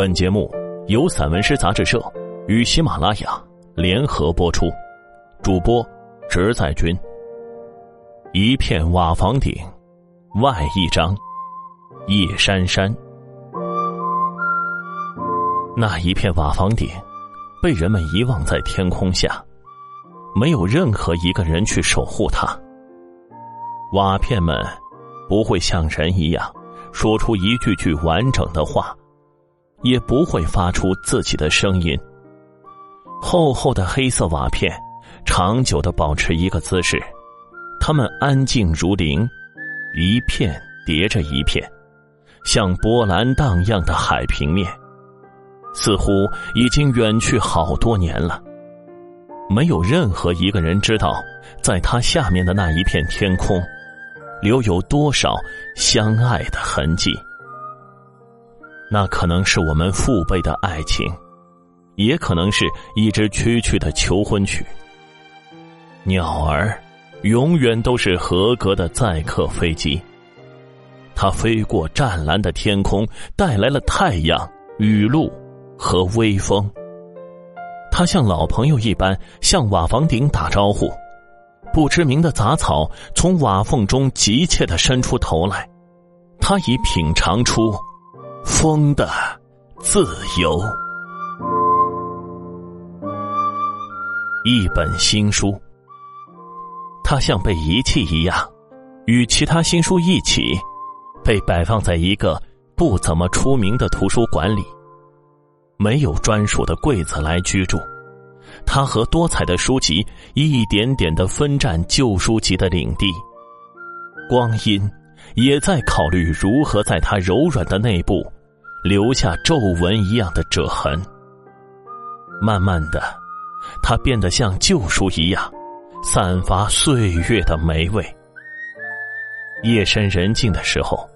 本节目由散文诗杂志社与喜马拉雅联合播出，主播直在军。一片瓦房顶，外一张夜山山。那一片瓦房顶，被人们遗忘在天空下，没有任何一个人去守护它。瓦片们不会像人一样说出一句句完整的话。也不会发出自己的声音。厚厚的黑色瓦片，长久的保持一个姿势，它们安静如林，一片叠着一片，像波澜荡漾的海平面，似乎已经远去好多年了。没有任何一个人知道，在它下面的那一片天空，留有多少相爱的痕迹。那可能是我们父辈的爱情，也可能是一支区区的求婚曲。鸟儿永远都是合格的载客飞机，它飞过湛蓝的天空，带来了太阳、雨露和微风。它像老朋友一般向瓦房顶打招呼。不知名的杂草从瓦缝中急切的伸出头来，它已品尝出。风的自由。一本新书，它像被遗弃一样，与其他新书一起，被摆放在一个不怎么出名的图书馆里。没有专属的柜子来居住，它和多彩的书籍一点点的分占旧书籍的领地。光阴也在考虑如何在它柔软的内部。留下皱纹一样的褶痕。慢慢的，它变得像旧书一样，散发岁月的霉味。夜深人静的时候，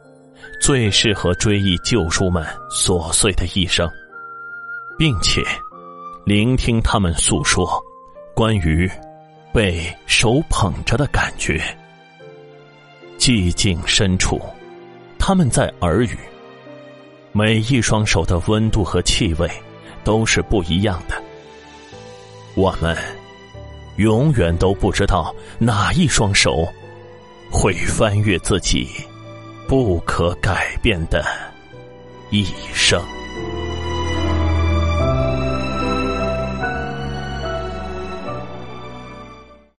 最适合追忆旧书们琐碎的一生，并且聆听他们诉说关于被手捧着的感觉。寂静深处，他们在耳语。每一双手的温度和气味都是不一样的。我们永远都不知道哪一双手会翻越自己不可改变的一生。